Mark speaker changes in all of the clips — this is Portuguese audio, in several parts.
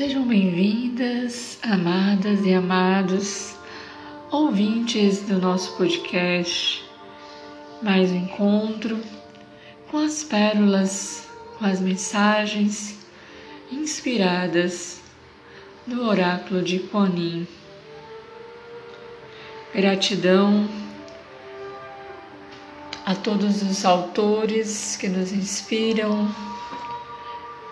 Speaker 1: Sejam bem-vindas, amadas e amados, ouvintes do nosso podcast. Mais um encontro com as pérolas, com as mensagens inspiradas do oráculo de Ponin. Gratidão a todos os autores que nos inspiram,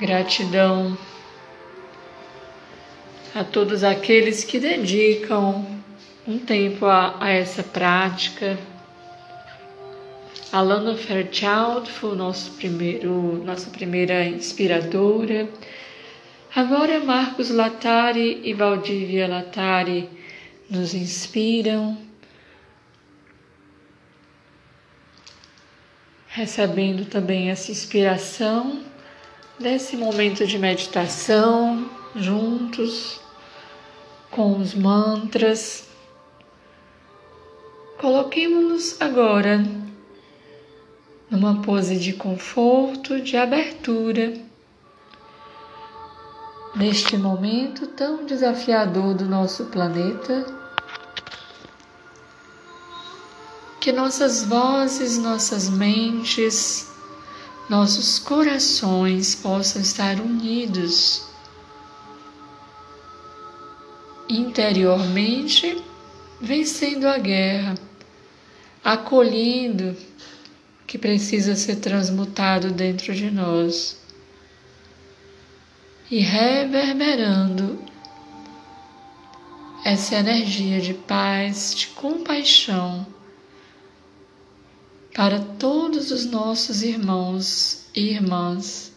Speaker 1: gratidão a todos aqueles que dedicam um tempo a, a essa prática. Alana Fairchild foi nosso primeiro, nossa primeira inspiradora. Agora Marcos Latari e Valdívia Latari nos inspiram, recebendo também essa inspiração desse momento de meditação juntos com os mantras. Coloquemos-nos agora numa pose de conforto, de abertura, neste momento tão desafiador do nosso planeta. Que nossas vozes, nossas mentes, nossos corações possam estar unidos interiormente, vencendo a guerra, acolhendo que precisa ser transmutado dentro de nós e reverberando essa energia de paz, de compaixão para todos os nossos irmãos e irmãs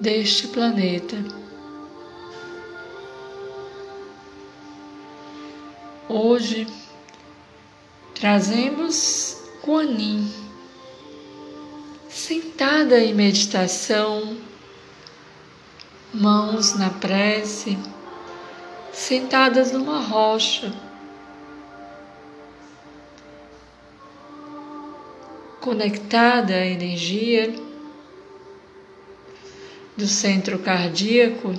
Speaker 1: deste planeta. Hoje trazemos Guanin, sentada em meditação, mãos na prece, sentadas numa rocha, conectada à energia do centro cardíaco,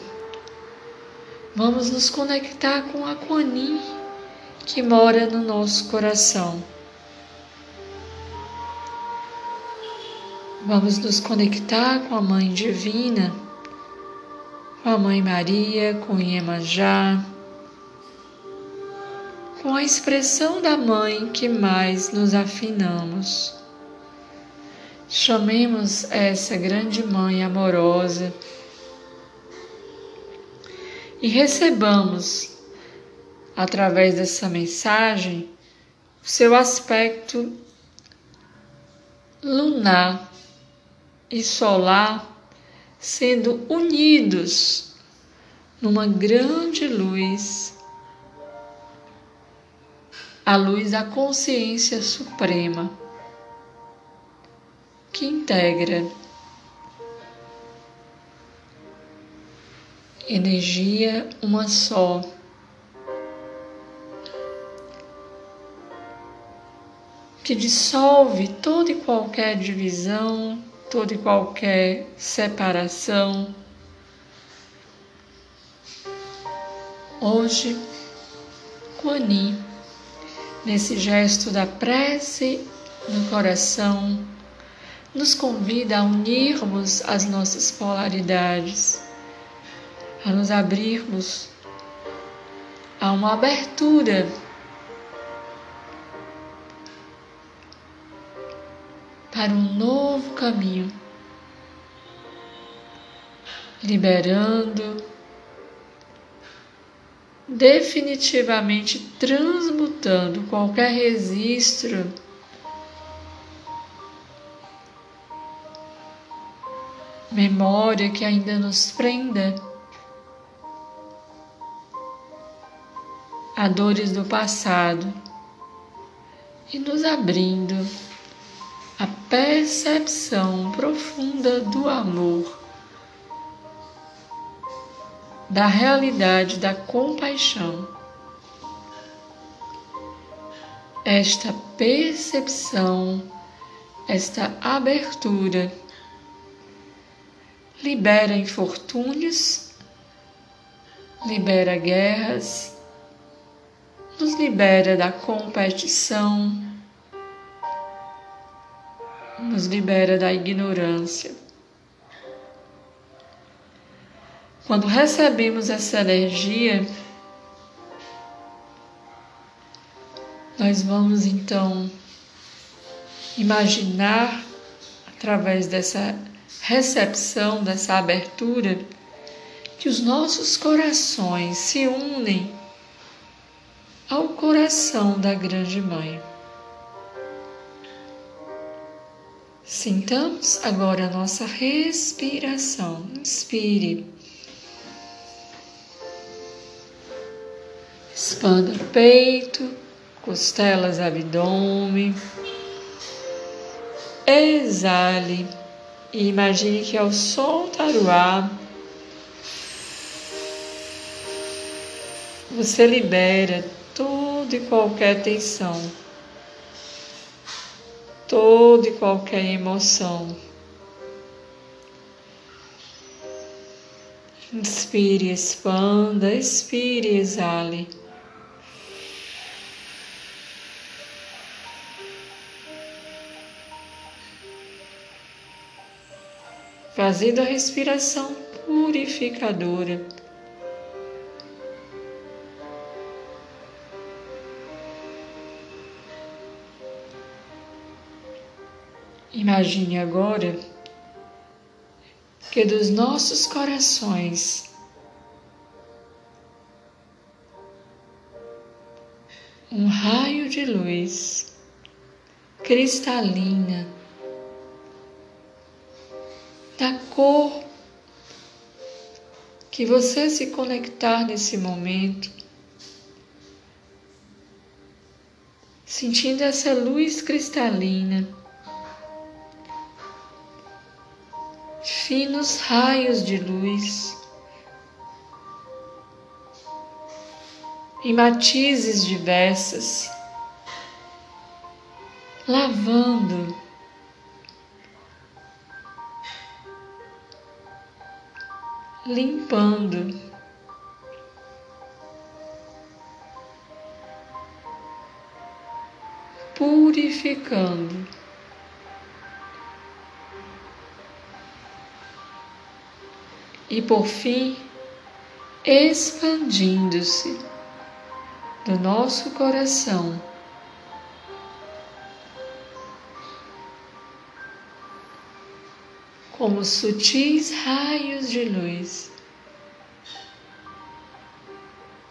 Speaker 1: vamos nos conectar com a Guanin que mora no nosso coração. Vamos nos conectar com a Mãe Divina, com a Mãe Maria, com Iemanjá, com a expressão da Mãe que mais nos afinamos. Chamemos essa grande Mãe amorosa e recebamos através dessa mensagem o seu aspecto lunar e solar sendo unidos numa grande luz, a luz da consciência suprema que integra energia uma só que dissolve toda e qualquer divisão, toda e qualquer separação. Hoje, Kuani, nesse gesto da prece no coração, nos convida a unirmos as nossas polaridades, a nos abrirmos a uma abertura para um novo caminho, liberando, definitivamente transmutando qualquer registro memória que ainda nos prenda a dores do passado e nos abrindo percepção profunda do amor, da realidade da compaixão. Esta percepção, esta abertura libera infortúnios, libera guerras, nos libera da competição, nos libera da ignorância. Quando recebemos essa energia, nós vamos então imaginar através dessa recepção, dessa abertura, que os nossos corações se unem ao coração da Grande Mãe. Sintamos agora a nossa respiração. Inspire. Expanda o peito, costelas, abdômen. Exale e imagine que ao soltar o ar, você libera toda e qualquer tensão, toda e qualquer emoção. Inspire, expanda, expire, exale. fazendo a respiração purificadora. Imagine agora que dos nossos corações um raio de luz cristalina da cor que você se conectar nesse momento, sentindo essa luz cristalina, finos raios de luz. Em matizes diversas, lavando limpando. Purificando. E por fim, expandindo-se do nosso coração. Como sutis raios de luz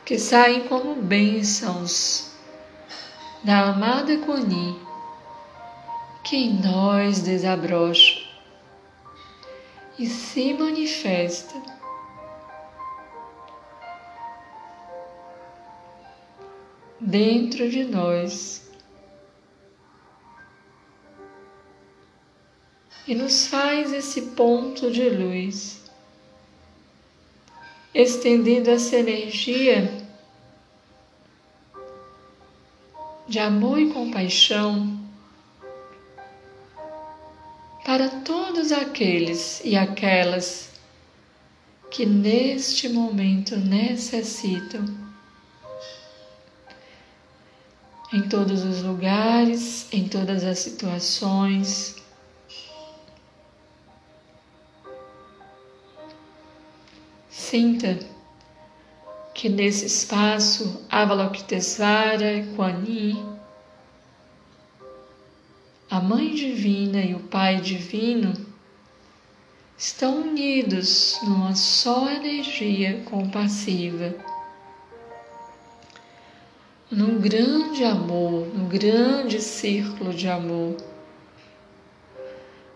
Speaker 1: que saem como bênçãos da amada Coni que em nós desabrocha e se manifesta. Dentro de nós e nos faz esse ponto de luz, estendendo essa energia de amor e compaixão para todos aqueles e aquelas que neste momento necessitam. Em todos os lugares, em todas as situações, Sinta que nesse espaço Avalokitesvara, Kuan Yin, a Mãe Divina e o Pai Divino estão unidos numa só energia compassiva, num grande amor, num grande círculo de amor,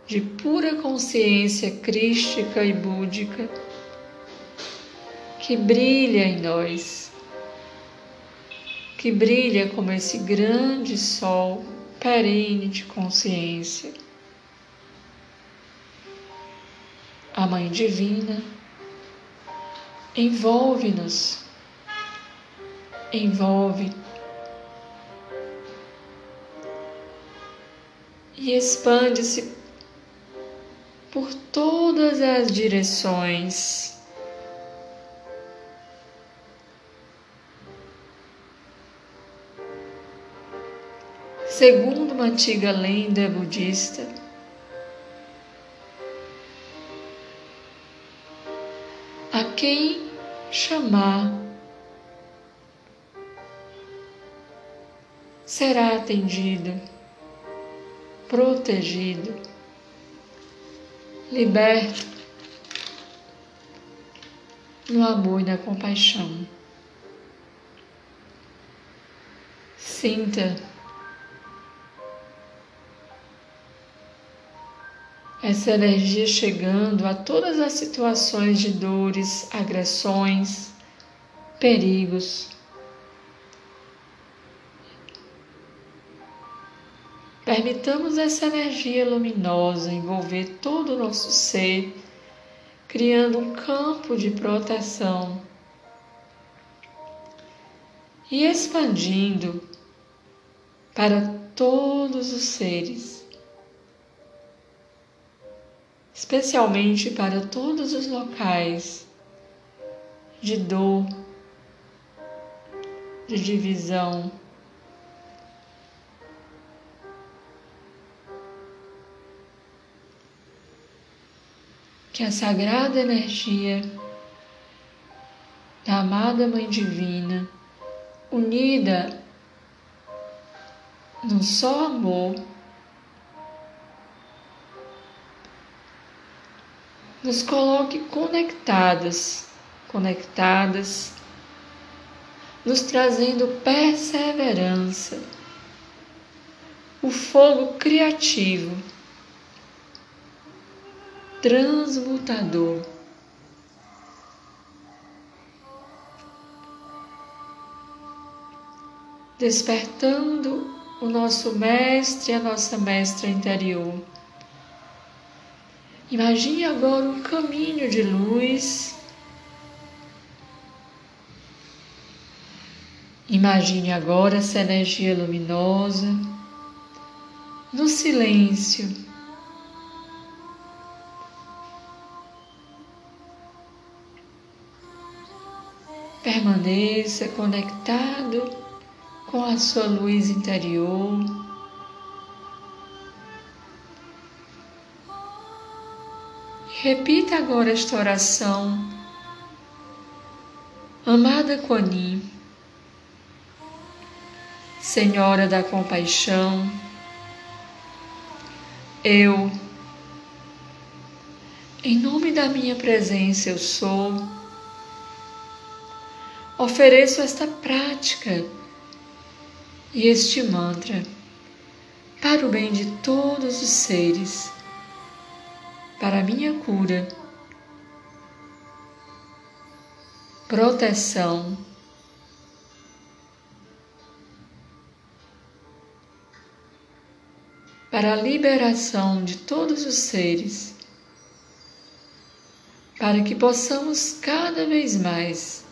Speaker 1: de pura consciência crística e búdica que brilha em nós, que brilha como esse grande sol perene de consciência. A Mãe Divina envolve-nos, envolve e expande-se por todas as direções. Segundo uma antiga lenda budista, a quem chamar será atendido, protegido, liberto no amor e na compaixão. Sinta essa energia chegando a todas as situações de dores, agressões, perigos. Permitamos essa energia luminosa envolver todo o nosso ser, criando um campo de proteção e expandindo para todos os seres especialmente para todos os locais de dor, de divisão. Que a sagrada energia da amada Mãe Divina, unida no só amor, nos coloque conectadas, conectadas, nos trazendo perseverança, o fogo criativo, transmutador. Despertando o nosso mestre e a nossa mestra interior Imagine agora um caminho de luz. Imagine agora essa energia luminosa no silêncio. Permaneça conectado com a sua luz interior. Repita agora esta oração. Amada Quani, Senhora da Compaixão, eu, em nome da minha presença eu sou, ofereço esta prática e este mantra para o bem de todos os seres para minha cura, proteção, para a liberação de todos os seres, para que possamos cada vez mais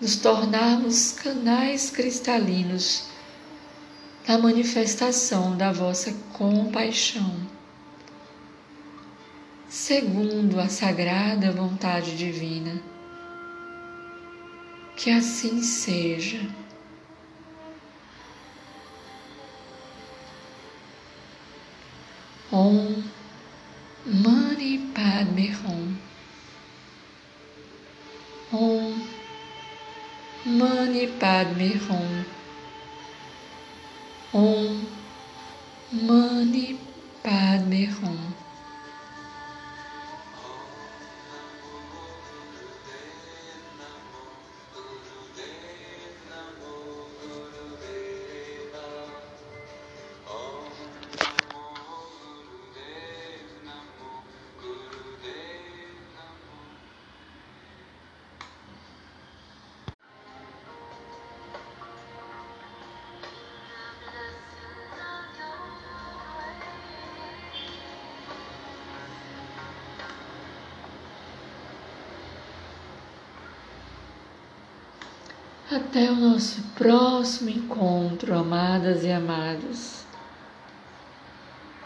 Speaker 1: nos tornarmos canais cristalinos na manifestação da vossa compaixão segundo a sagrada vontade divina. Que assim seja. Om Mani Padme Hum. Om Mani Padme Hum. Om Mani Padme Hum. Até o nosso próximo encontro, amadas e amados.